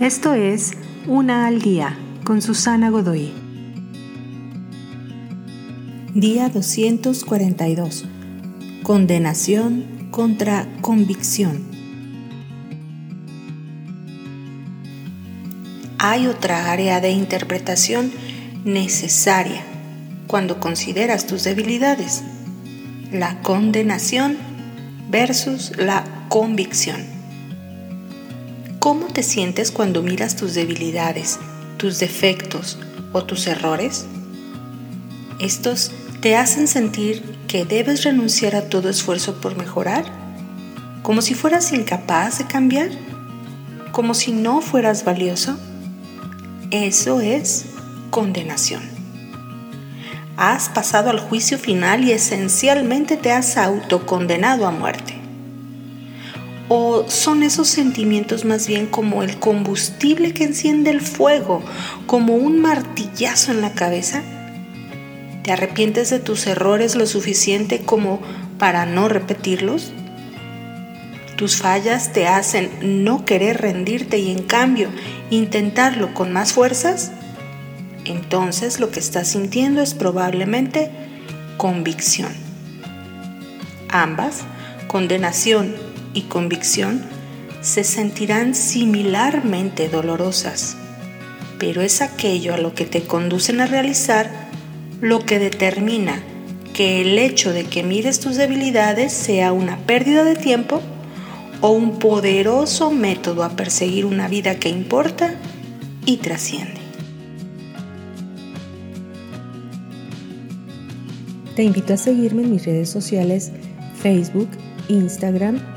Esto es Una al Día con Susana Godoy. Día 242. Condenación contra convicción. Hay otra área de interpretación necesaria cuando consideras tus debilidades. La condenación versus la convicción. ¿Cómo te sientes cuando miras tus debilidades, tus defectos o tus errores? ¿Estos te hacen sentir que debes renunciar a todo esfuerzo por mejorar? ¿Como si fueras incapaz de cambiar? ¿Como si no fueras valioso? Eso es condenación. Has pasado al juicio final y esencialmente te has autocondenado a muerte. ¿O son esos sentimientos más bien como el combustible que enciende el fuego, como un martillazo en la cabeza? ¿Te arrepientes de tus errores lo suficiente como para no repetirlos? ¿Tus fallas te hacen no querer rendirte y en cambio intentarlo con más fuerzas? Entonces lo que estás sintiendo es probablemente convicción. Ambas, condenación y convicción se sentirán similarmente dolorosas, pero es aquello a lo que te conducen a realizar lo que determina que el hecho de que mires tus debilidades sea una pérdida de tiempo o un poderoso método a perseguir una vida que importa y trasciende. Te invito a seguirme en mis redes sociales Facebook, Instagram